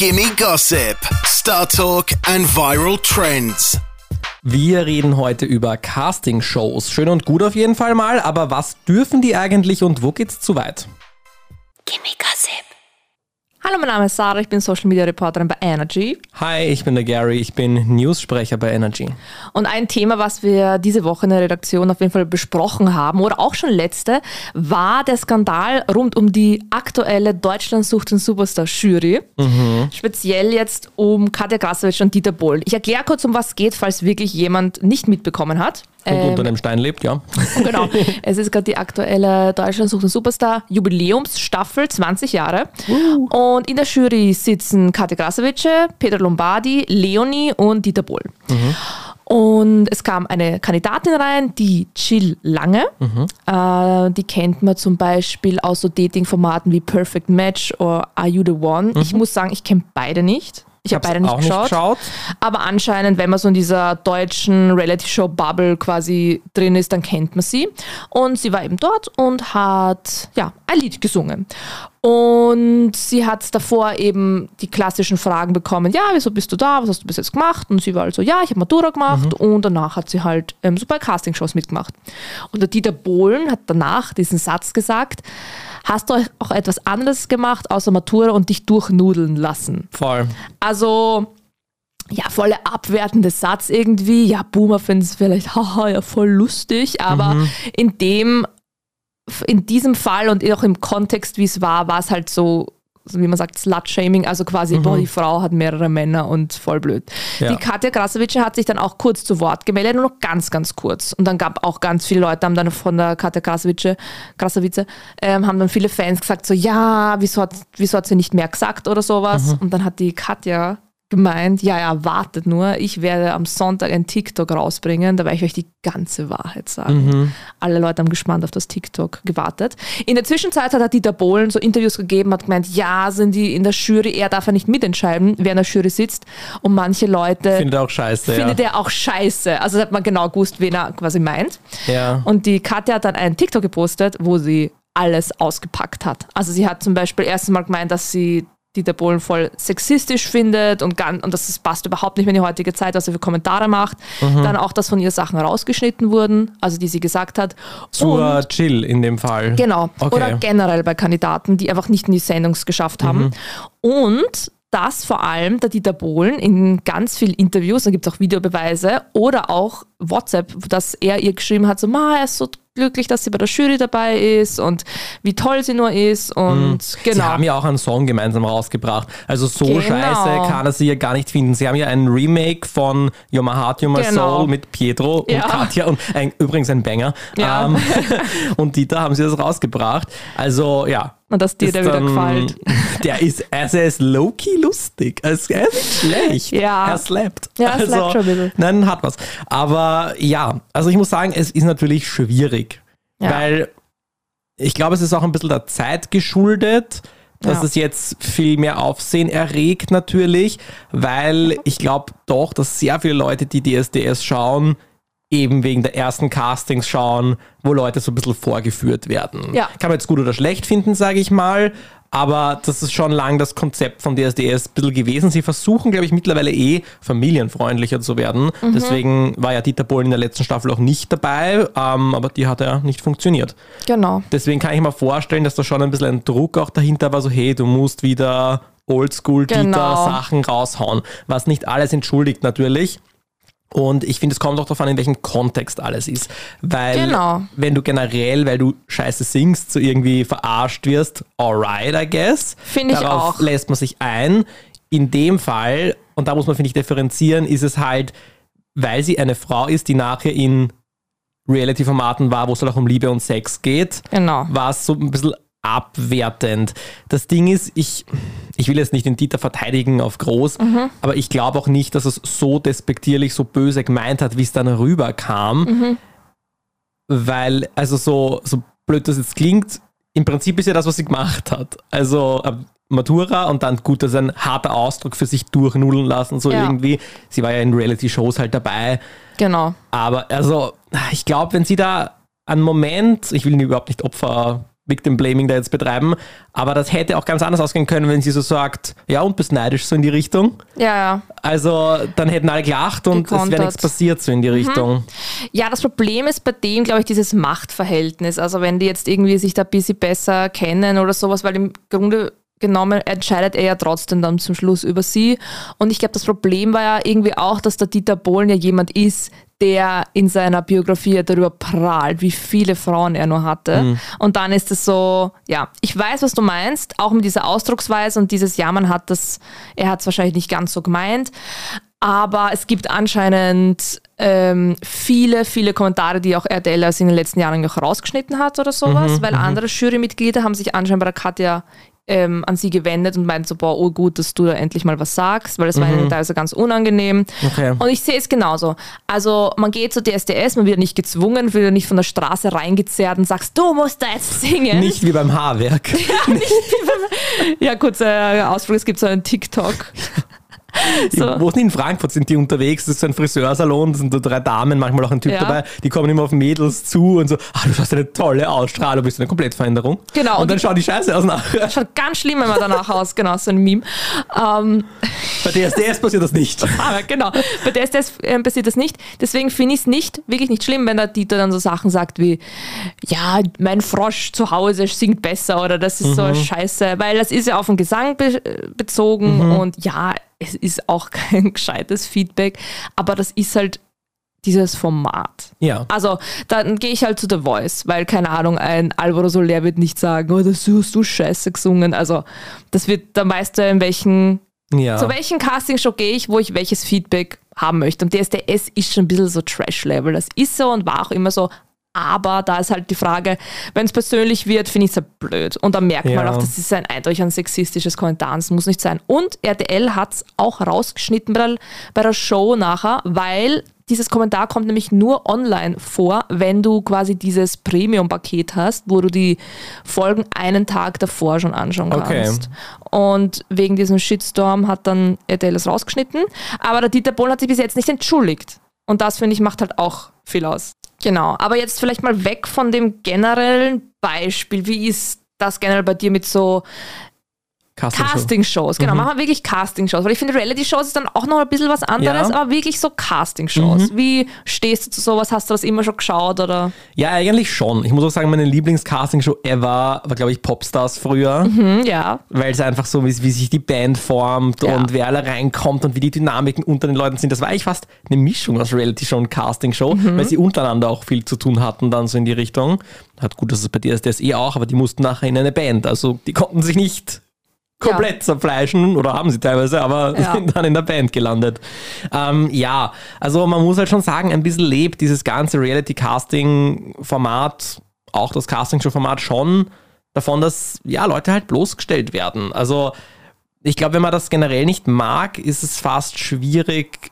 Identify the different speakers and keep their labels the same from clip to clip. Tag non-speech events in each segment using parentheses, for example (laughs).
Speaker 1: Gimme Gossip, Star Talk and Viral Trends.
Speaker 2: Wir reden heute über Casting-Shows. Schön und gut auf jeden Fall mal, aber was dürfen die eigentlich und wo geht's zu weit?
Speaker 3: Gimme Gossip. Hallo, mein Name ist Sarah, ich bin Social Media Reporterin bei Energy.
Speaker 2: Hi, ich bin der Gary, ich bin News-Sprecher bei Energy.
Speaker 3: Und ein Thema, was wir diese Woche in der Redaktion auf jeden Fall besprochen haben oder auch schon letzte, war der Skandal rund um die aktuelle Deutschland sucht den Superstar Jury. Mhm. Speziell jetzt um Katja Krasowitsch und Dieter Bohlen. Ich erkläre kurz, um was es geht, falls wirklich jemand nicht mitbekommen hat.
Speaker 2: Und ähm, unter dem Stein lebt, ja. (laughs)
Speaker 3: Genau. Es ist gerade die aktuelle Deutschland sucht den Superstar Jubiläumsstaffel, 20 Jahre. Uh. Und in der Jury sitzen Katja Krasavice, Peter Lombardi, Leonie und Dieter Bohl. Mhm. Und es kam eine Kandidatin rein, die Jill Lange. Mhm. Äh, die kennt man zum Beispiel aus so Dating-Formaten wie Perfect Match oder Are You the One. Mhm. Ich muss sagen, ich kenne beide nicht. Ich habe beide nicht geschaut, nicht geschaut. Aber anscheinend, wenn man so in dieser deutschen Reality-Show-Bubble quasi drin ist, dann kennt man sie. Und sie war eben dort und hat ja, ein Lied gesungen. Und sie hat davor eben die klassischen Fragen bekommen, ja, wieso bist du da, was hast du bis jetzt gemacht? Und sie war also, ja, ich habe Matura gemacht mhm. und danach hat sie halt ähm, so bei Castingshows mitgemacht. Und der Dieter Bohlen hat danach diesen Satz gesagt, Hast du auch etwas anderes gemacht außer Matura und dich durchnudeln lassen?
Speaker 2: Voll.
Speaker 3: Also, ja, voll abwertende Satz irgendwie. Ja, Boomer finden es vielleicht, (laughs) haha, ja, voll lustig, aber mhm. in dem, in diesem Fall und auch im Kontext, wie es war, war es halt so wie man sagt, Slut-Shaming, also quasi, mhm. boah, die Frau hat mehrere Männer und voll blöd. Ja. Die Katja Krasavice hat sich dann auch kurz zu Wort gemeldet, nur noch ganz, ganz kurz. Und dann gab auch ganz viele Leute, haben dann von der Katja Krasavice, Krasavice ähm, haben dann viele Fans gesagt, so, ja, wieso hat, wieso hat sie nicht mehr gesagt oder sowas? Mhm. Und dann hat die Katja gemeint, ja, ja, wartet nur, ich werde am Sonntag ein TikTok rausbringen, da werde ich euch die ganze Wahrheit sagen. Mhm. Alle Leute haben gespannt auf das TikTok gewartet. In der Zwischenzeit hat er Dieter Bohlen so Interviews gegeben, hat gemeint, ja, sind die in der Jury, er darf ja nicht mitentscheiden, wer in der Jury sitzt und manche Leute...
Speaker 2: Findet er auch scheiße,
Speaker 3: Findet
Speaker 2: ja.
Speaker 3: er auch scheiße. Also hat man genau gewusst, wen er quasi meint.
Speaker 2: Ja.
Speaker 3: Und die Katja hat dann einen TikTok gepostet, wo sie alles ausgepackt hat. Also sie hat zum Beispiel erstens mal gemeint, dass sie Dieter Bohlen voll sexistisch findet und, ganz, und das passt überhaupt nicht mehr in die heutige Zeit, was er für Kommentare macht. Mhm. Dann auch, dass von ihr Sachen rausgeschnitten wurden, also die sie gesagt hat.
Speaker 2: Zur und, Chill in dem Fall.
Speaker 3: Genau. Okay. Oder generell bei Kandidaten, die einfach nicht in die Sendung geschafft haben. Mhm. Und dass vor allem der Dieter Bohlen in ganz vielen Interviews, da gibt es auch Videobeweise oder auch WhatsApp, dass er ihr geschrieben hat, so, ma, er ist so glücklich, dass sie bei der Jury dabei ist und wie toll sie nur ist und mhm. genau.
Speaker 2: Sie haben ja auch einen Song gemeinsam rausgebracht. Also so genau. scheiße kann er sie ja gar nicht finden. Sie haben ja ein Remake von You're My Heart, You're My genau. Soul mit Pietro ja. und Katja und ein, übrigens ein Banger. Ja. Ähm, (laughs) und Dieter haben sie das rausgebracht. Also ja,
Speaker 3: und dass dir der wieder gefällt. (laughs)
Speaker 2: Der ist, also er ist low-key lustig. Er ist, er ist nicht schlecht.
Speaker 3: Ja.
Speaker 2: Er slappt.
Speaker 3: Ja, er also, slappt schon ein bisschen.
Speaker 2: Nein, hat was. Aber ja, also ich muss sagen, es ist natürlich schwierig. Ja. Weil ich glaube, es ist auch ein bisschen der Zeit geschuldet, dass ja. es jetzt viel mehr Aufsehen erregt natürlich, weil ich glaube doch, dass sehr viele Leute, die DSDS schauen, eben wegen der ersten Castings schauen, wo Leute so ein bisschen vorgeführt werden.
Speaker 3: Ja.
Speaker 2: Kann man jetzt gut oder schlecht finden, sage ich mal. Aber das ist schon lang das Konzept von DSDS ein bisschen gewesen. Sie versuchen, glaube ich, mittlerweile eh familienfreundlicher zu werden. Mhm. Deswegen war ja Dieter Bohlen in der letzten Staffel auch nicht dabei, ähm, aber die hat ja nicht funktioniert.
Speaker 3: Genau.
Speaker 2: Deswegen kann ich mir vorstellen, dass da schon ein bisschen ein Druck auch dahinter war, so hey, du musst wieder Oldschool-Dieter-Sachen genau. raushauen. Was nicht alles entschuldigt natürlich. Und ich finde, es kommt auch darauf an, in welchem Kontext alles ist. Weil,
Speaker 3: genau.
Speaker 2: wenn du generell, weil du scheiße singst, so irgendwie verarscht wirst, alright, I guess.
Speaker 3: Finde ich
Speaker 2: Darauf
Speaker 3: auch.
Speaker 2: lässt man sich ein. In dem Fall, und da muss man, finde ich, differenzieren, ist es halt, weil sie eine Frau ist, die nachher in Reality-Formaten war, wo es halt auch um Liebe und Sex geht,
Speaker 3: genau.
Speaker 2: war es so ein bisschen abwertend. Das Ding ist, ich, ich will jetzt nicht den Dieter verteidigen auf groß, mhm. aber ich glaube auch nicht, dass es so despektierlich, so böse gemeint hat, wie es dann rüberkam. Mhm. Weil, also so, so blöd das jetzt klingt, im Prinzip ist ja das, was sie gemacht hat. Also äh, Matura und dann gut, das ist ein harter Ausdruck für sich durchnudeln lassen, so ja. irgendwie. Sie war ja in Reality-Shows halt dabei.
Speaker 3: Genau.
Speaker 2: Aber also, ich glaube, wenn sie da einen Moment, ich will überhaupt nicht Opfer Victim Blaming da jetzt betreiben, aber das hätte auch ganz anders ausgehen können, wenn sie so sagt, ja und bist neidisch so in die Richtung.
Speaker 3: Ja, ja.
Speaker 2: Also dann hätten alle gelacht und es wäre
Speaker 3: Gekontert.
Speaker 2: nichts passiert so in die Richtung.
Speaker 3: Ja, das Problem ist bei dem, glaube ich, dieses Machtverhältnis. Also wenn die jetzt irgendwie sich da ein bisschen besser kennen oder sowas, weil im Grunde genommen entscheidet er ja trotzdem dann zum Schluss über sie. Und ich glaube, das Problem war ja irgendwie auch, dass der Dieter Bohlen ja jemand ist, der in seiner Biografie ja darüber prahlt, wie viele Frauen er nur hatte. Und dann ist es so, ja, ich weiß, was du meinst, auch mit dieser Ausdrucksweise und dieses, ja, man hat das, er hat es wahrscheinlich nicht ganz so gemeint. Aber es gibt anscheinend ähm, viele, viele Kommentare, die auch RTL in den letzten Jahren auch rausgeschnitten hat oder sowas, weil andere Jurymitglieder haben sich anscheinend bei der Katja ähm, an sie gewendet und meinten so, boah, oh gut, dass du da endlich mal was sagst, weil das war ihnen teilweise ganz unangenehm.
Speaker 2: Okay.
Speaker 3: Und ich sehe es genauso. Also man geht zu DSDS, man wird nicht gezwungen, wird nicht von der Straße reingezerrt und sagst, du musst da jetzt singen.
Speaker 2: Nicht wie beim Haarwerk. (laughs)
Speaker 3: Ja, kurzer Ausflug, es gibt so einen TikTok. So.
Speaker 2: Wo in Frankfurt? Sind die unterwegs? Das ist so ein Friseursalon, da sind so drei Damen, manchmal auch ein Typ
Speaker 3: Ja.
Speaker 2: dabei, die kommen immer auf Mädels zu und so, ah, du hast eine tolle Ausstrahlung, bist eine Komplettveränderung.
Speaker 3: Genau,
Speaker 2: Und
Speaker 3: und
Speaker 2: dann schauen die scheiße aus nachher.
Speaker 3: Schaut ganz schlimm immer danach aus, genau, so ein Meme. Ähm,
Speaker 2: Bei DSDS passiert das nicht.
Speaker 3: aber (laughs) genau, bei DSDS äh, passiert das nicht. Deswegen finde ich es nicht, wirklich nicht schlimm, wenn der Dieter dann so Sachen sagt wie, ja, mein Frosch zu Hause singt besser oder das ist so scheiße, weil das ist ja auf den Gesang be bezogen und ja, es ist auch (laughs) kein gescheites Feedback, aber das ist halt dieses Format.
Speaker 2: Ja.
Speaker 3: Also, dann gehe ich halt zu The Voice, weil, keine Ahnung, ein Alvaro Soler wird nicht sagen, oh, das hast du scheiße gesungen. Also, das wird der Meister, in welchen,
Speaker 2: ja.
Speaker 3: zu welchen Castingshow gehe ich, wo ich welches Feedback haben möchte. Und DSDS ist schon ein bisschen so Trash-Level. Das ist so und war auch immer so. Aber da ist halt die Frage, wenn es persönlich wird, finde ich es halt blöd. Und da merkt man
Speaker 2: Ja.
Speaker 3: auch, das ist ein eindeutig ein sexistisches Kommentar. Das muss nicht sein. Und RTL hat es auch rausgeschnitten bei der, bei der Show nachher, weil dieses Kommentar kommt nämlich nur online vor, wenn du quasi dieses Premium-Paket hast, wo du die Folgen einen Tag davor schon anschauen
Speaker 2: Okay.
Speaker 3: kannst. Und wegen diesem Shitstorm hat dann RTL es rausgeschnitten. Aber der Dieter Bohlen hat sich bis jetzt nicht entschuldigt. Und das, finde ich, macht halt auch viel aus. Genau. Aber jetzt vielleicht mal weg von dem generellen Beispiel. Wie ist das generell bei dir mit so. Castingshows? Genau, machen wir wirklich Castingshows. Weil ich finde, Reality-Shows ist dann auch noch ein bisschen was anderes,
Speaker 2: Ja.
Speaker 3: aber wirklich so Castingshows. Wie stehst du zu sowas? Hast du das immer schon geschaut? Oder?
Speaker 2: Ja, eigentlich schon. Ich muss auch sagen, meine Lieblings-Castingshow ever war, glaube ich, Popstars früher.
Speaker 3: Hm, ja.
Speaker 2: weil es einfach so, wie, wie sich die Band formt
Speaker 3: Ja.
Speaker 2: und wer alle reinkommt und wie die Dynamiken unter den Leuten sind. Das war eigentlich fast eine Mischung aus Reality-Show und Casting-Show,
Speaker 3: Mhm.
Speaker 2: weil sie untereinander auch viel zu tun hatten, dann so in die Richtung. Hat gut, dass es bei DSDS eh auch, aber die mussten nachher in eine Band. Also die konnten sich nicht komplett zerfleischen oder haben sie teilweise, aber
Speaker 3: Ja. (laughs)
Speaker 2: sind dann in der Band gelandet. Ähm, ja, also man muss halt schon sagen, ein bisschen lebt dieses ganze Reality-Casting-Format, auch das Castingshow-Format schon davon, dass ja Leute halt bloßgestellt werden. Also ich glaube, wenn man das generell nicht mag, ist es fast schwierig,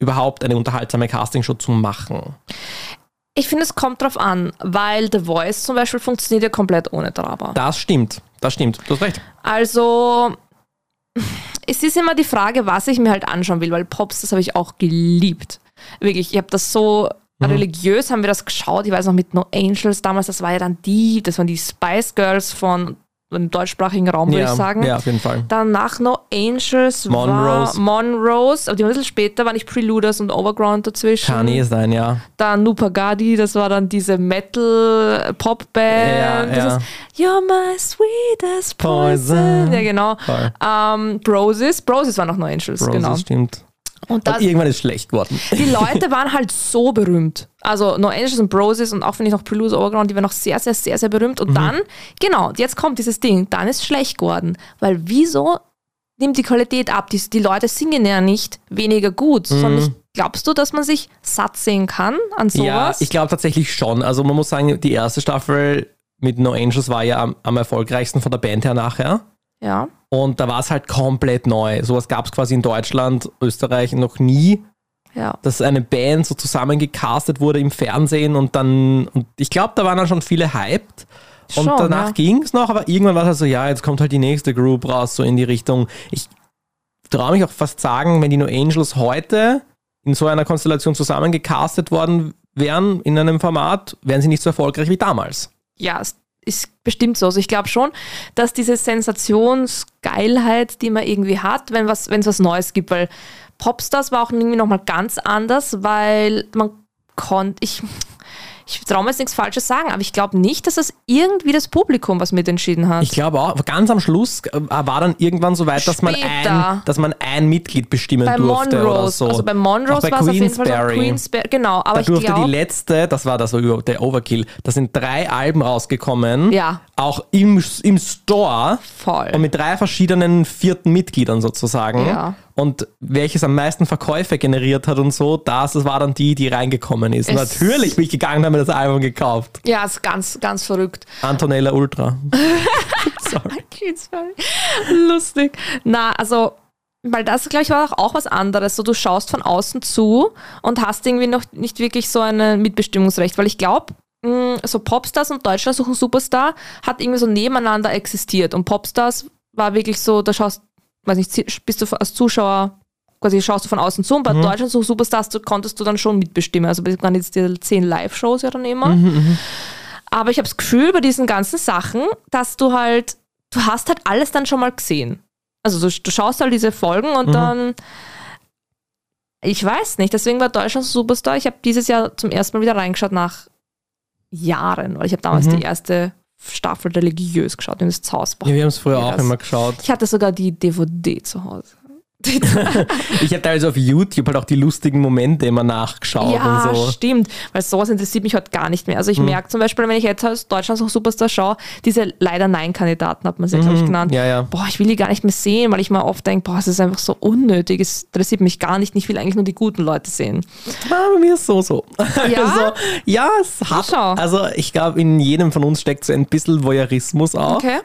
Speaker 2: überhaupt eine unterhaltsame Castingshow zu machen.
Speaker 3: Ich finde, es kommt drauf an, weil The Voice zum Beispiel funktioniert ja komplett ohne Drama.
Speaker 2: Das stimmt, das stimmt, du hast recht.
Speaker 3: Also, es ist immer die Frage, was ich mir halt anschauen will, weil Pops, das habe ich auch geliebt. Wirklich, ich habe das so religiös, haben wir das geschaut. Ich weiß noch mit No Angels damals, das war ja dann die, das waren die Spice Girls von dem deutschsprachigen Raum, würde
Speaker 2: ja,
Speaker 3: ich sagen.
Speaker 2: ja, auf jeden Fall.
Speaker 3: Danach No Angels
Speaker 2: Monrose.
Speaker 3: Monrose, aber die waren ein bisschen später, waren nicht Preluders und Overground dazwischen.
Speaker 2: Kann eh sein, ja.
Speaker 3: Dann Nupagadi, das war dann diese Metal-Pop-Band.
Speaker 2: Ja, ja.
Speaker 3: ist You're my sweetest poison.
Speaker 2: Poison.
Speaker 3: Ja, genau. Ähm, Broses. Broses war noch No Angels,
Speaker 2: Roses,
Speaker 3: genau.
Speaker 2: stimmt.
Speaker 3: Und
Speaker 2: Und
Speaker 3: das,
Speaker 2: irgendwann ist schlecht geworden.
Speaker 3: die Leute waren halt so berühmt. Also No Angels und Broses und auch finde ich noch Prelude Overground, die waren noch sehr, sehr, sehr, sehr berühmt.
Speaker 2: Mhm.
Speaker 3: Und dann, genau, jetzt kommt dieses Ding, dann ist schlecht geworden. Weil wieso nimmt die Qualität ab? Die, die Leute singen ja nicht weniger gut,
Speaker 2: Mhm.
Speaker 3: sondern ich, glaubst du, dass man sich satt sehen kann an sowas?
Speaker 2: Ja, ich glaube tatsächlich schon. Also man muss sagen, die erste Staffel mit No Angels war ja am, am erfolgreichsten von der Band her nachher.
Speaker 3: Ja.
Speaker 2: Und da war es halt komplett neu. Sowas gab es quasi in Deutschland, Österreich noch nie,
Speaker 3: Ja.
Speaker 2: dass eine Band so zusammengecastet wurde im Fernsehen und dann, und ich glaube, da waren dann schon viele hyped. Und
Speaker 3: Schon,
Speaker 2: danach
Speaker 3: ja.
Speaker 2: ging es noch, aber irgendwann war es halt so, ja, jetzt kommt halt die nächste Group raus, so in die Richtung. Ich traue mich auch fast sagen, wenn die No Angels heute in so einer Konstellation zusammengecastet worden wären, in einem Format, wären sie nicht so erfolgreich wie damals.
Speaker 3: ja, ist bestimmt so. Also ich glaube schon, dass diese Sensationsgeilheit, die man irgendwie hat, wenn was, wenn es was Neues gibt, weil Popstars war auch irgendwie nochmal ganz anders, weil man konnte, ich, ich traue mir jetzt nichts Falsches sagen, aber ich glaube nicht, dass das irgendwie das Publikum was mitentschieden hat.
Speaker 2: Ich glaube auch, ganz am Schluss äh, war dann irgendwann so weit, dass man, ein, dass man ein Mitglied bestimmen
Speaker 3: bei
Speaker 2: durfte oder
Speaker 3: Monrose,
Speaker 2: so.
Speaker 3: also bei Monrose
Speaker 2: bei
Speaker 3: war es auf jeden Fall so
Speaker 2: Queensberry.
Speaker 3: Genau, aber
Speaker 2: Da
Speaker 3: ich
Speaker 2: durfte die
Speaker 3: glaube,
Speaker 2: letzte, das war das der Overkill, da sind drei Alben rausgekommen,
Speaker 3: Ja.
Speaker 2: auch im, im Store
Speaker 3: voll.
Speaker 2: und mit drei verschiedenen vierten Mitgliedern sozusagen.
Speaker 3: Ja.
Speaker 2: Und welches am meisten Verkäufe generiert hat und so, das, das war dann die, die reingekommen ist.
Speaker 3: Es-
Speaker 2: natürlich bin ich gegangen habe mir das Album gekauft.
Speaker 3: Ja, ist ganz, ganz verrückt.
Speaker 2: Antonella Ultra. (laughs) Sorry.
Speaker 3: Lustig. Na, also, weil das, glaube ich, war auch was anderes. So, du schaust von außen zu und hast irgendwie noch nicht wirklich so ein Mitbestimmungsrecht, weil ich glaube, so Popstars und Deutschland suchen Superstar hat irgendwie so nebeneinander existiert und Popstars war wirklich so, da schaust, weiß nicht, bist du als Zuschauer quasi schaust du von außen zu und bei Deutschland suchen Superstars konntest du dann schon mitbestimmen. Also waren jetzt die zehn Live-Shows ja dann immer. Aber ich habe das Gefühl bei diesen ganzen Sachen, dass du halt, du hast halt alles dann schon mal gesehen. Also du, du schaust halt diese Folgen und dann, ich weiß nicht, deswegen war Deutschland so Superstar. Ich habe dieses Jahr zum ersten Mal wieder reingeschaut nach Jahren, weil ich habe damals die erste Staffel religiös geschaut in das Zausbach.
Speaker 2: Ja, wir haben es früher auch
Speaker 3: das-
Speaker 2: immer geschaut.
Speaker 3: Ich hatte sogar die DVD zu Hause. (laughs)
Speaker 2: Ich habe teilweise auf YouTube halt auch die lustigen Momente immer nachgeschaut
Speaker 3: Ja,
Speaker 2: und so.
Speaker 3: stimmt. Weil sowas interessiert mich heute gar nicht mehr. Also ich merke zum Beispiel, wenn ich jetzt als Deutschland noch Superstar schaue, diese leider Nein-Kandidaten hat man sie, glaube ich, genannt.
Speaker 2: Ja, ja.
Speaker 3: Boah, ich will die gar nicht mehr sehen, weil ich mir oft denke, boah, es ist einfach so unnötig. Es interessiert mich gar nicht. Ich will eigentlich nur die guten Leute sehen.
Speaker 2: Ah, bei mir ist so so. (laughs)
Speaker 3: Ja?
Speaker 2: Also, ja, es hat. Also ich glaube, in jedem von uns steckt so ein bisschen Voyeurismus auch.
Speaker 3: Okay.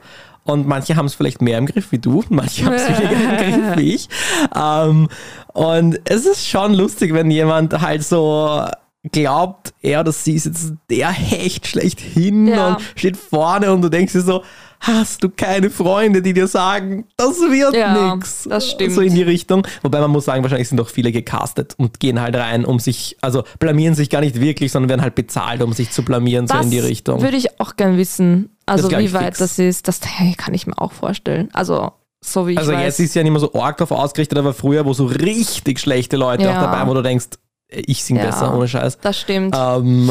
Speaker 2: Und manche haben es vielleicht mehr im Griff wie du, manche haben es (laughs) weniger im Griff wie ich. Ähm, und es ist schon lustig, wenn jemand halt so glaubt, er oder sie ist jetzt der Hecht schlechthin
Speaker 3: Ja.
Speaker 2: und steht vorne und du denkst dir so, hast du keine Freunde, die dir sagen, das wird
Speaker 3: Ja,
Speaker 2: nix.
Speaker 3: das stimmt.
Speaker 2: So in die Richtung. Wobei man muss sagen, wahrscheinlich sind doch viele gecastet und gehen halt rein, um sich, also blamieren sich gar nicht wirklich, sondern werden halt bezahlt, um sich zu blamieren, so
Speaker 3: Das
Speaker 2: in die Richtung.
Speaker 3: würde ich auch gern wissen. Also wie
Speaker 2: ich
Speaker 3: weit
Speaker 2: fix.
Speaker 3: das ist, das hey, kann ich mir auch vorstellen. Also so wie ich
Speaker 2: Also
Speaker 3: weiß.
Speaker 2: jetzt ist ja nicht mehr so arg darauf ausgerichtet, aber früher, wo so richtig schlechte Leute
Speaker 3: Ja.
Speaker 2: auch dabei, wo du denkst, ich sing
Speaker 3: Ja.
Speaker 2: besser, ohne Scheiß.
Speaker 3: das stimmt.
Speaker 2: Ähm,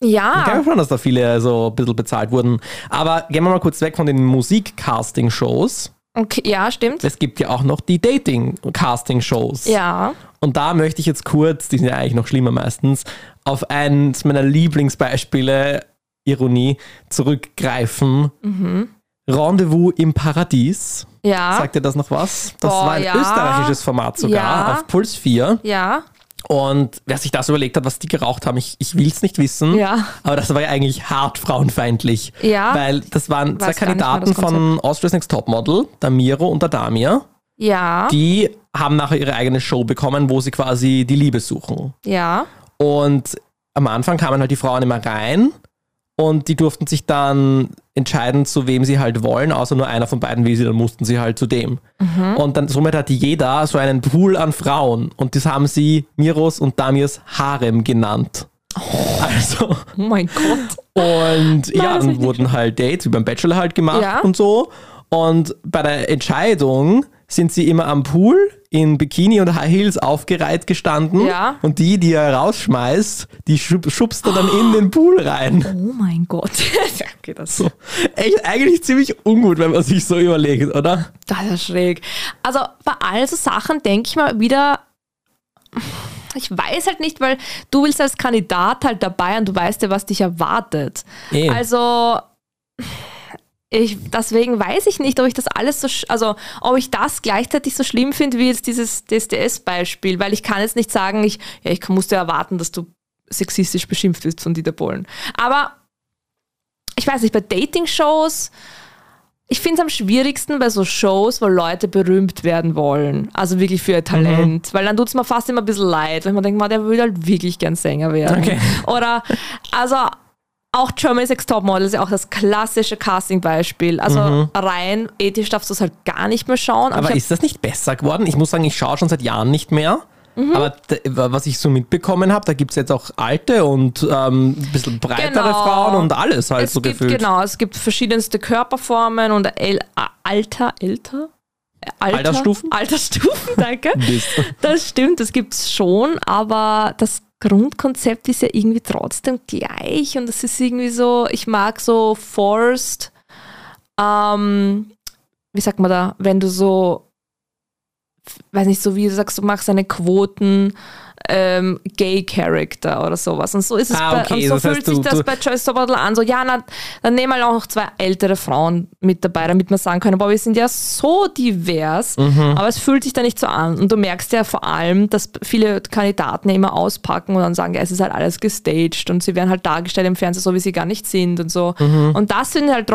Speaker 2: Ich
Speaker 3: ja.
Speaker 2: glaube schon, dass da viele so ein bisschen bezahlt wurden. Aber gehen wir mal kurz weg von den Musik-Casting-Shows.
Speaker 3: Okay, ja, stimmt.
Speaker 2: Es gibt ja auch noch die Dating-Casting-Shows.
Speaker 3: Ja.
Speaker 2: Und da möchte ich jetzt kurz, die sind ja eigentlich noch schlimmer meistens, auf eins meiner Lieblingsbeispiele, Ironie, zurückgreifen. Rendezvous im Paradies.
Speaker 3: Ja.
Speaker 2: Sagt dir das noch was? Das
Speaker 3: Boah,
Speaker 2: war ein
Speaker 3: ja.
Speaker 2: österreichisches Format sogar
Speaker 3: Ja.
Speaker 2: auf Puls 4.
Speaker 3: ja.
Speaker 2: Und wer sich das überlegt hat, was die geraucht haben, ich, ich will es nicht wissen.
Speaker 3: Ja.
Speaker 2: Aber das war ja eigentlich hart frauenfeindlich.
Speaker 3: Ja.
Speaker 2: Weil das waren zwei Kandidaten von Austria's Next Topmodel, der Miro und der Damir.
Speaker 3: Ja.
Speaker 2: Die haben nachher ihre eigene Show bekommen, wo sie quasi die Liebe suchen.
Speaker 3: ja.
Speaker 2: Und am Anfang kamen halt die Frauen immer rein und die durften sich dann entscheiden, zu wem sie halt wollen, außer nur einer von beiden will sie, dann mussten sie halt zu dem.
Speaker 3: Mhm.
Speaker 2: Und dann somit hatte jeder so einen Pool an Frauen und das haben sie Miros und Damirs Harem genannt. Also,
Speaker 3: Oh mein Gott.
Speaker 2: und ja,
Speaker 3: hab ich
Speaker 2: dann wurden halt Dates, wie beim Bachelor halt gemacht
Speaker 3: Ja.
Speaker 2: und so. Und bei der Entscheidung sind sie immer am Pool in Bikini und High Heels aufgereiht gestanden.
Speaker 3: Ja.
Speaker 2: Und die, die er rausschmeißt, die schub, schubst er dann in den Pool rein.
Speaker 3: Oh mein Gott. (laughs) okay, das,
Speaker 2: So. Echt eigentlich ziemlich ungut, wenn man sich so überlegt, oder?
Speaker 3: das ist schräg. Also bei all so Sachen denke ich mal wieder, ich weiß halt nicht, weil du willst als Kandidat halt dabei und du weißt ja, was dich erwartet.
Speaker 2: Eh.
Speaker 3: Also ich, deswegen weiß ich nicht, ob ich das alles so, also ob ich das gleichzeitig so schlimm finde wie jetzt dieses DSDS-Beispiel, weil ich kann jetzt nicht sagen, ich, ja, ich musste erwarten, dass du sexistisch beschimpft wirst von Dieter Bohlen. Aber ich weiß nicht, bei Dating-Shows, ich finde es am schwierigsten bei so Shows, wo Leute berühmt werden wollen. Also wirklich für ihr Talent. Weil dann tut es mir fast immer ein bisschen leid, wenn man denkt, man, der will halt wirklich gern Sänger werden.
Speaker 2: Okay.
Speaker 3: Oder, also auch Germany's Next Topmodel ist ja auch das klassische Casting-Beispiel. Also rein ethisch darfst du es halt gar nicht mehr schauen.
Speaker 2: Aber
Speaker 3: hab-
Speaker 2: ist das nicht besser geworden? Ich muss sagen, ich schaue schon seit Jahren nicht mehr. Mhm. Aber was ich so mitbekommen habe, da gibt es jetzt auch alte und ähm, ein bisschen breitere genau. Frauen und alles halt
Speaker 3: es
Speaker 2: so
Speaker 3: gibt,
Speaker 2: gefühlt.
Speaker 3: Genau, es gibt verschiedenste Körperformen und El Alter, älter?
Speaker 2: Alter, Altersstufen?
Speaker 3: Altersstufen, (laughs) danke. das stimmt, das gibt es schon, aber das Grundkonzept ist ja irgendwie trotzdem gleich und es ist irgendwie so, ich mag so forced, ähm, wie sagt man da, wenn du so, weiß nicht, so wie du sagst, du machst eine Quoten, ähm, Gay-Character oder sowas. Und so ist es
Speaker 2: ah, okay.
Speaker 3: bei, und so
Speaker 2: das
Speaker 3: fühlt
Speaker 2: heißt,
Speaker 3: sich
Speaker 2: du,
Speaker 3: das
Speaker 2: du,
Speaker 3: bei Joyce Sobotl an. So, ja, na, dann nehmen wir auch noch zwei ältere Frauen mit dabei, damit wir sagen können, boah, wir sind ja so divers,
Speaker 2: mhm.
Speaker 3: aber es fühlt sich da nicht so an. Und du merkst ja vor allem, dass viele Kandidaten immer auspacken und dann sagen, ja, es ist halt alles gestaged und sie werden halt dargestellt im Fernsehen, so wie sie gar nicht sind und so.
Speaker 2: Mhm.
Speaker 3: Und das sind halt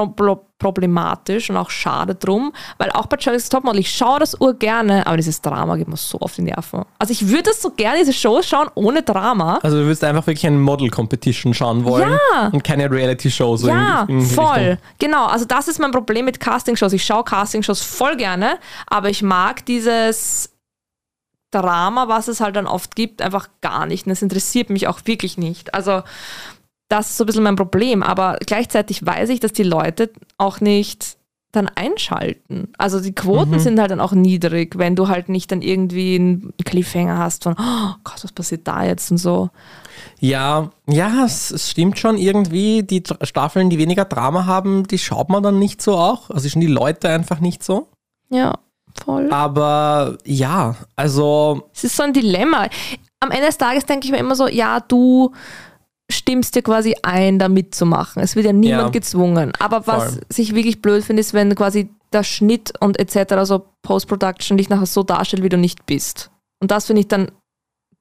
Speaker 3: problematisch und auch schade drum, weil auch bei Jerry's Topmodel, ich schaue das urgerne, aber dieses Drama geht mir so auf die Nerven. Also ich würde das so gerne, diese Shows schauen ohne Drama.
Speaker 2: Also du würdest einfach wirklich eine Model-Competition schauen wollen
Speaker 3: ja.
Speaker 2: und keine Reality-Show. So
Speaker 3: ja,
Speaker 2: in, in
Speaker 3: voll.
Speaker 2: Richtung.
Speaker 3: Genau, also das ist mein Problem mit Casting-Shows. Ich schaue Casting-Shows voll gerne, aber ich mag dieses Drama, was es halt dann oft gibt, einfach gar nicht. Und das interessiert mich auch wirklich nicht. Also das ist so ein bisschen mein Problem. Aber gleichzeitig weiß ich, dass die Leute auch nicht dann einschalten. Also die Quoten
Speaker 2: Mhm.
Speaker 3: sind halt dann auch niedrig, wenn du halt nicht dann irgendwie einen Cliffhanger hast von, oh Gott, was passiert da jetzt und so.
Speaker 2: Ja, ja, es, es stimmt schon irgendwie. Die Staffeln, die weniger Drama haben, die schaut man dann nicht so auch. Also sind die Leute einfach nicht so.
Speaker 3: Ja, voll.
Speaker 2: Aber ja, also
Speaker 3: Es ist so ein Dilemma. Am Ende des Tages denke ich mir immer so, ja, du stimmst dir quasi ein, da mitzumachen. Es wird ja niemand
Speaker 2: Ja.
Speaker 3: gezwungen. Aber was
Speaker 2: Voll.
Speaker 3: sich wirklich blöd finde, ist, wenn quasi der Schnitt und etc., so Post-Production dich nachher so darstellt, wie du nicht bist. Und das finde ich dann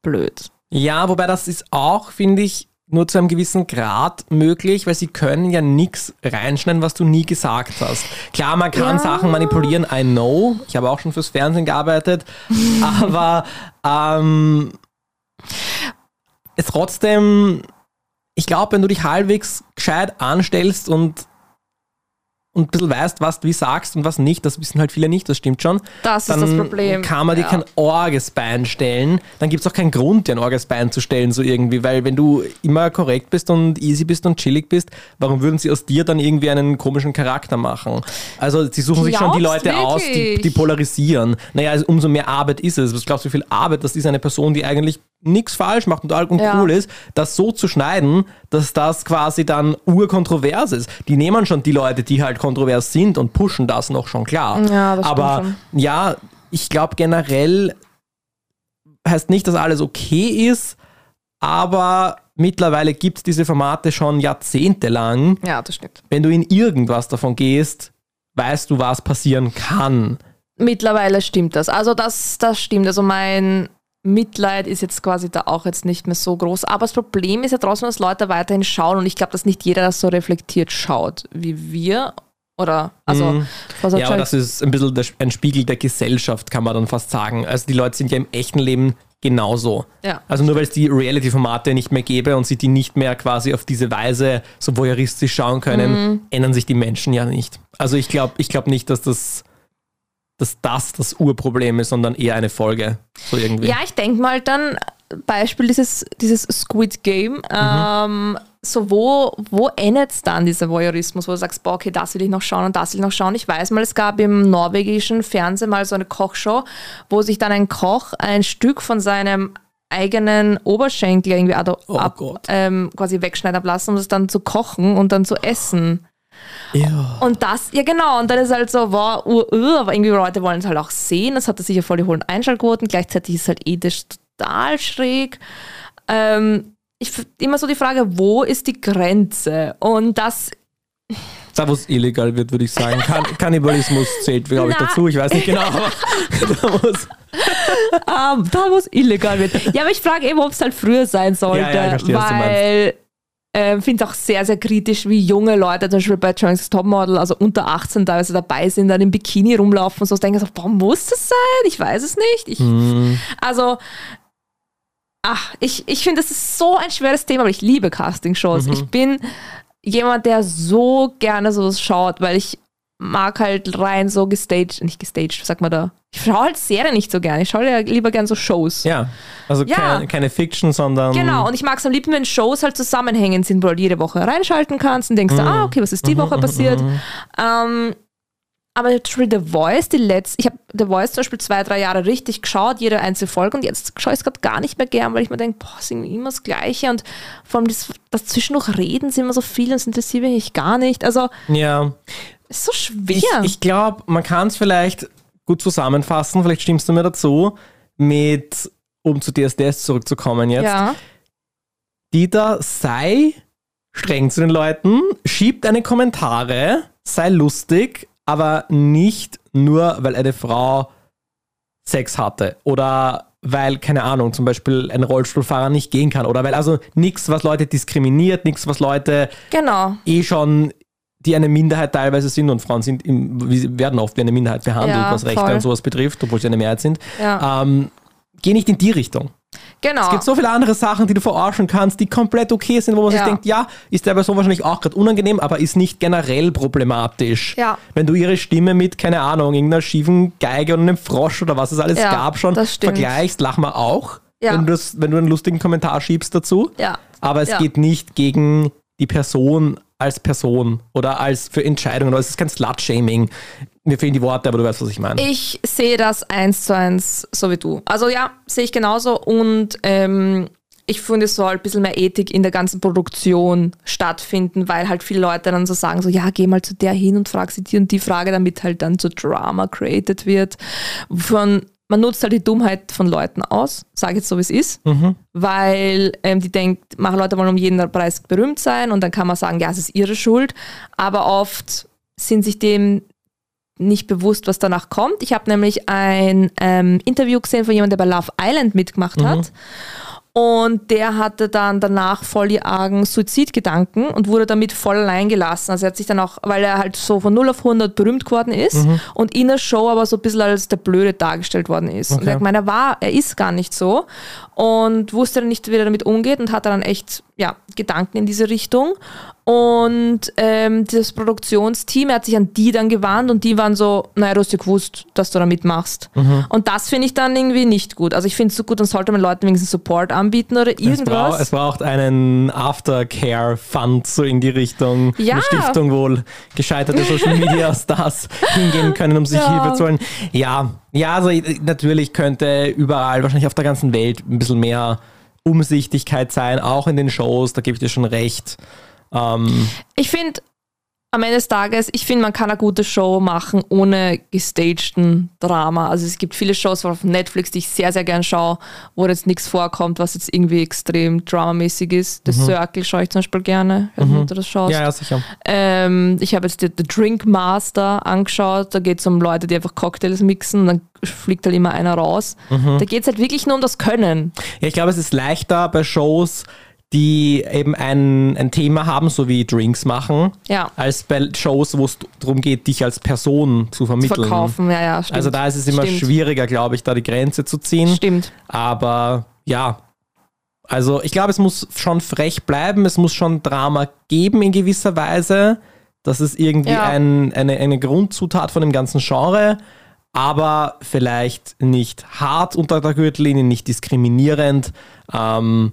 Speaker 3: blöd.
Speaker 2: Ja, wobei das ist auch, finde ich, nur zu einem gewissen Grad möglich, weil sie können ja nichts reinschneiden, was du nie gesagt hast. Klar, man kann
Speaker 3: Ja.
Speaker 2: Sachen manipulieren, I know. Ich habe auch schon fürs Fernsehen gearbeitet, (laughs) aber ähm, es trotzdem, ich glaube, wenn du dich halbwegs gescheit anstellst und und ein bisschen weißt, was du wie sagst und was nicht, das wissen halt viele nicht, das stimmt schon.
Speaker 3: Das ist
Speaker 2: dann
Speaker 3: das Problem.
Speaker 2: kann man dir
Speaker 3: Ja.
Speaker 2: kein Orgesbein stellen. Dann gibt es auch keinen Grund, dir ein Orgesbein zu stellen, so irgendwie, weil wenn du immer korrekt bist und easy bist und chillig bist, warum würden sie aus dir dann irgendwie einen komischen Charakter machen? Also sie suchen sich schon die
Speaker 3: Glaubst
Speaker 2: Leute aus, die,
Speaker 3: wirklich?
Speaker 2: die polarisieren. Naja, also umso mehr Arbeit ist es. Was glaubst du, wie viel Arbeit das ist, eine Person, die eigentlich nichts falsch macht und alt und
Speaker 3: Ja.
Speaker 2: cool ist, das so zu schneiden, dass das quasi dann urkontrovers ist. Die nehmen schon die Leute, die halt kontrovers sind und pushen das noch schon klar.
Speaker 3: Ja, das
Speaker 2: Aber
Speaker 3: schon.
Speaker 2: ja, ich glaube generell heißt nicht, dass alles okay ist, aber mittlerweile gibt es diese Formate schon jahrzehntelang.
Speaker 3: Ja, das stimmt.
Speaker 2: Wenn du in irgendwas davon gehst, weißt du, was passieren kann.
Speaker 3: Mittlerweile stimmt das. Also das, das stimmt. Also mein Mitleid ist jetzt quasi da auch jetzt nicht mehr so groß. Aber das Problem ist ja trotzdem, dass Leute weiterhin schauen und ich glaube, dass nicht jeder das so reflektiert schaut wie wir. Oder, also,
Speaker 2: Mhm. Ja, aber das ist ein bisschen ein Spiegel der Gesellschaft, kann man dann fast sagen. Also die Leute sind ja im echten Leben genauso.
Speaker 3: Ja.
Speaker 2: Also nur weil es die Reality-Formate nicht mehr gäbe und sie die nicht mehr quasi auf diese Weise so voyeuristisch schauen können,
Speaker 3: Mhm.
Speaker 2: ändern sich die Menschen ja nicht. Also ich glaube ich glaub nicht, dass das, dass das das Urproblem ist, sondern eher eine Folge. So irgendwie.
Speaker 3: Ja, ich denke mal dann, Beispiel dieses, dieses Squid Game, ähm, so wo, wo endet es dann, dieser Voyeurismus, wo du sagst, boah, okay, das will ich noch schauen und das will ich noch schauen. Ich weiß mal, es gab im norwegischen Fernsehen mal so eine Kochshow, wo sich dann ein Koch ein Stück von seinem eigenen Oberschenkel irgendwie ado-
Speaker 2: Oh
Speaker 3: ab, ähm, quasi wegschneiden lassen, um es dann zu kochen und dann zu essen.
Speaker 2: Ja.
Speaker 3: Und das, ja genau, und dann ist halt so, wow, uh, uh, aber irgendwie Leute wollen es halt auch sehen. Das hatte sicher voll die hohen Einschaltquoten. Gleichzeitig ist es halt ethisch total schräg. Ähm, ich immer so die Frage, wo ist die Grenze? Und das,
Speaker 2: Da, wo es illegal wird, würde ich sagen. Kann (laughs) Kannibalismus zählt, glaube ich, dazu. Ich weiß nicht genau, aber (laughs) da
Speaker 3: ähm, wo es illegal wird. Ja, aber ich frage eben, ob es halt früher sein sollte.
Speaker 2: Ja, ja, verstehe,
Speaker 3: weil ich finde es auch sehr, sehr kritisch, wie junge Leute zum Beispiel bei Johnny's Topmodel, also unter 18 teilweise dabei sind, dann im Bikini rumlaufen und so. Ich denke so, warum muss das sein? Ich weiß es nicht. Ich,
Speaker 2: Hm.
Speaker 3: Also, ach, ich, ich finde, das ist so ein schweres Thema, aber ich liebe Castingshows.
Speaker 2: Mhm.
Speaker 3: Ich bin jemand, der so gerne sowas schaut, weil ich mag halt rein so gestaged, nicht gestaged, sag mal da. Ich schaue halt Serien nicht so gerne. Ich schaue ja lieber gern so Shows.
Speaker 2: Ja, also
Speaker 3: Ja.
Speaker 2: Keine, keine Fiction, sondern.
Speaker 3: Genau, und ich mag es am liebsten, wenn Shows halt zusammenhängend sind, wo du halt jede Woche reinschalten kannst und denkst,
Speaker 2: Mhm.
Speaker 3: ah, okay, was ist die Woche passiert? Ähm, aber zum Beispiel The Voice, die letzte, ich habe The Voice zum Beispiel zwei, drei Jahre richtig geschaut, jede einzelne Folge und jetzt schaue ich es gerade gar nicht mehr gern, weil ich mir denke, boah, es ist irgendwie immer das Gleiche und vor allem das, das zwischendurch reden sie immer so viel und es interessiert mich gar nicht. Also,
Speaker 2: Ja.
Speaker 3: Ist so schwer.
Speaker 2: Ich, ich glaube, man kann es vielleicht gut zusammenfassen, vielleicht stimmst du mir dazu, mit, um zu DSDS zurückzukommen jetzt.
Speaker 3: ja.
Speaker 2: Dieter, sei streng zu den Leuten, schieb deine Kommentare, sei lustig, aber nicht nur, weil eine Frau Sex hatte oder weil, keine Ahnung, zum Beispiel ein Rollstuhlfahrer nicht gehen kann oder weil also nichts, was Leute diskriminiert, nichts, was Leute
Speaker 3: Genau.
Speaker 2: eh schon, die eine Minderheit teilweise sind und Frauen sind, im, werden oft wie eine Minderheit behandelt,
Speaker 3: Ja,
Speaker 2: was Rechte
Speaker 3: voll.
Speaker 2: und sowas betrifft, obwohl sie eine Mehrheit sind.
Speaker 3: Ja.
Speaker 2: Ähm, geh nicht in die Richtung.
Speaker 3: genau.
Speaker 2: Es gibt so viele andere Sachen, die du verarschen kannst, die komplett okay sind, wo man sich
Speaker 3: Ja.
Speaker 2: denkt, ja, ist der Person wahrscheinlich auch gerade unangenehm, aber ist nicht generell problematisch.
Speaker 3: Ja.
Speaker 2: Wenn du ihre Stimme mit, keine Ahnung, irgendeiner schiefen Geige und einem Frosch oder was es alles
Speaker 3: Ja,
Speaker 2: gab schon vergleichst, lach mal auch, wenn, du das, wenn du einen lustigen Kommentar schiebst dazu.
Speaker 3: ja.
Speaker 2: Aber es geht nicht gegen die Person als Person oder als für Entscheidungen. Es ist kein Slut-Shaming. Mir fehlen die Worte, aber du weißt, was ich meine.
Speaker 3: Ich sehe das eins zu eins, so wie du. Also ja, sehe ich genauso und ähm, ich finde, es soll ein bisschen mehr Ethik in der ganzen Produktion stattfinden, weil halt viele Leute dann so sagen, so ja, geh mal zu der hin und frag sie die und die Frage, damit halt dann so Drama created wird. Von, man nutzt halt die Dummheit von Leuten aus, sage jetzt so, wie es ist, weil ähm, die denkt, machen Leute wollen um jeden Preis berühmt sein und dann kann man sagen, ja, es ist ihre Schuld, aber oft sind sich dem nicht bewusst, was danach kommt. Ich habe nämlich ein ähm, Interview gesehen von jemandem, der bei Love Island mitgemacht hat. Und der hatte dann danach voll die argen Suizidgedanken und wurde damit voll allein gelassen. Also er hat sich dann auch, weil er halt so von 0 auf 100 berühmt geworden ist und in der Show aber so ein bisschen als der Blöde dargestellt worden ist. Und
Speaker 2: Okay.
Speaker 3: er hat gemeint, er war, er ist gar nicht so und wusste dann nicht, wie er damit umgeht und hatte dann echt, ja, Gedanken in diese Richtung. Und ähm, das Produktionsteam, er hat sich an die dann gewarnt und die waren so, naja, du hast ja gewusst, dass du da mitmachst. Und das finde ich dann irgendwie nicht gut. Also ich finde es so gut, dann sollte man Leuten wenigstens Support anbieten oder
Speaker 2: Es, brauch,
Speaker 3: irgendwas.
Speaker 2: es braucht einen Aftercare-Fund so in die Richtung.
Speaker 3: Ja.
Speaker 2: Eine Stiftung, wo gescheiterte Social Media (laughs) Stars hingehen können, um sich
Speaker 3: Ja.
Speaker 2: Hilfe zu holen. Ja, ja, also natürlich könnte überall, wahrscheinlich auf der ganzen Welt, ein bisschen mehr Umsichtigkeit sein, auch in den Shows, da gebe ich dir schon recht. Ähm,
Speaker 3: Ich finde, am Ende des Tages, ich finde, man kann eine gute Show machen ohne gestagten Drama. Also es gibt viele Shows auf Netflix, die ich sehr, sehr gern schaue, wo jetzt nichts vorkommt, was jetzt irgendwie extrem dramamäßig ist. The Circle schaue ich zum Beispiel gerne, wenn du das schaust.
Speaker 2: ja, ja, sicher.
Speaker 3: Ähm, ich habe jetzt The, Drink Master angeschaut. Da geht es um Leute, die einfach Cocktails mixen und dann fliegt halt immer einer raus. Da geht es halt wirklich nur um das Können.
Speaker 2: Ja, ich glaube, es ist leichter bei Shows, die eben ein, ein Thema haben, so wie Drinks machen,
Speaker 3: Ja.
Speaker 2: als bei Shows, wo es darum geht, dich als Person zu vermitteln.
Speaker 3: Verkaufen, ja, ja, stimmt.
Speaker 2: Also da ist es immer
Speaker 3: Stimmt.
Speaker 2: schwieriger, glaube ich, da die Grenze zu ziehen.
Speaker 3: Stimmt.
Speaker 2: Aber ja, also ich glaube, es muss schon frech bleiben, es muss schon Drama geben in gewisser Weise. Das ist irgendwie
Speaker 3: Ja.
Speaker 2: ein, eine, eine Grundzutat von dem ganzen Genre, aber vielleicht nicht hart unter der Gürtellinie, nicht diskriminierend. Ähm,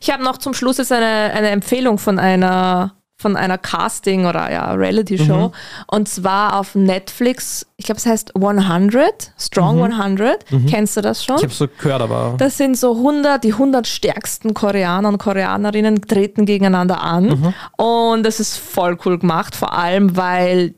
Speaker 3: Ich habe noch zum Schluss jetzt eine, eine Empfehlung von einer von einer Casting oder ja, Reality-Show. Und zwar auf Netflix, ich glaube, es heißt 100, Strong 100. Kennst du das schon?
Speaker 2: ich habe so gehört, aber
Speaker 3: Das sind so 100, die 100 stärksten Koreaner und Koreanerinnen treten gegeneinander an. Und das ist voll cool gemacht, vor allem weil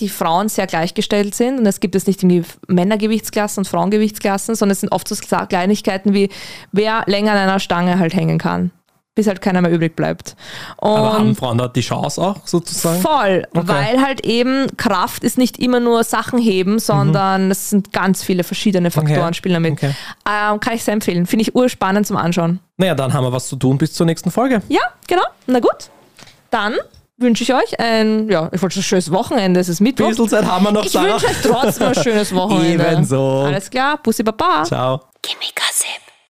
Speaker 3: die Frauen sehr gleichgestellt sind und es gibt es nicht irgendwie Männergewichtsklassen und Frauengewichtsklassen, sondern es sind oft so Kleinigkeiten wie, wer länger an einer Stange halt hängen kann, bis halt keiner mehr übrig bleibt.
Speaker 2: aber haben
Speaker 3: Und
Speaker 2: Frauen dort die Chance auch sozusagen?
Speaker 3: voll,
Speaker 2: Okay.
Speaker 3: weil halt eben Kraft ist nicht immer nur Sachen heben, sondern es sind ganz viele verschiedene Faktoren
Speaker 2: Okay.
Speaker 3: spielen damit.
Speaker 2: Okay.
Speaker 3: Ähm, kann ich sehr empfehlen. Finde ich urspannend zum Anschauen.
Speaker 2: Naja, dann haben wir was zu tun bis zur nächsten Folge.
Speaker 3: Ja, genau. Na gut. Dann wünsche ich euch ein, ja, ich wollte schon ein schönes Wochenende, es ist Mittwoch.
Speaker 2: Zeit haben wir noch,
Speaker 3: Ich
Speaker 2: Sarah.
Speaker 3: wünsche euch trotzdem ein schönes (laughs) Wochenende.
Speaker 2: Ebenso.
Speaker 3: Alles klar, Bussi Baba.
Speaker 2: Ciao.
Speaker 3: Gimme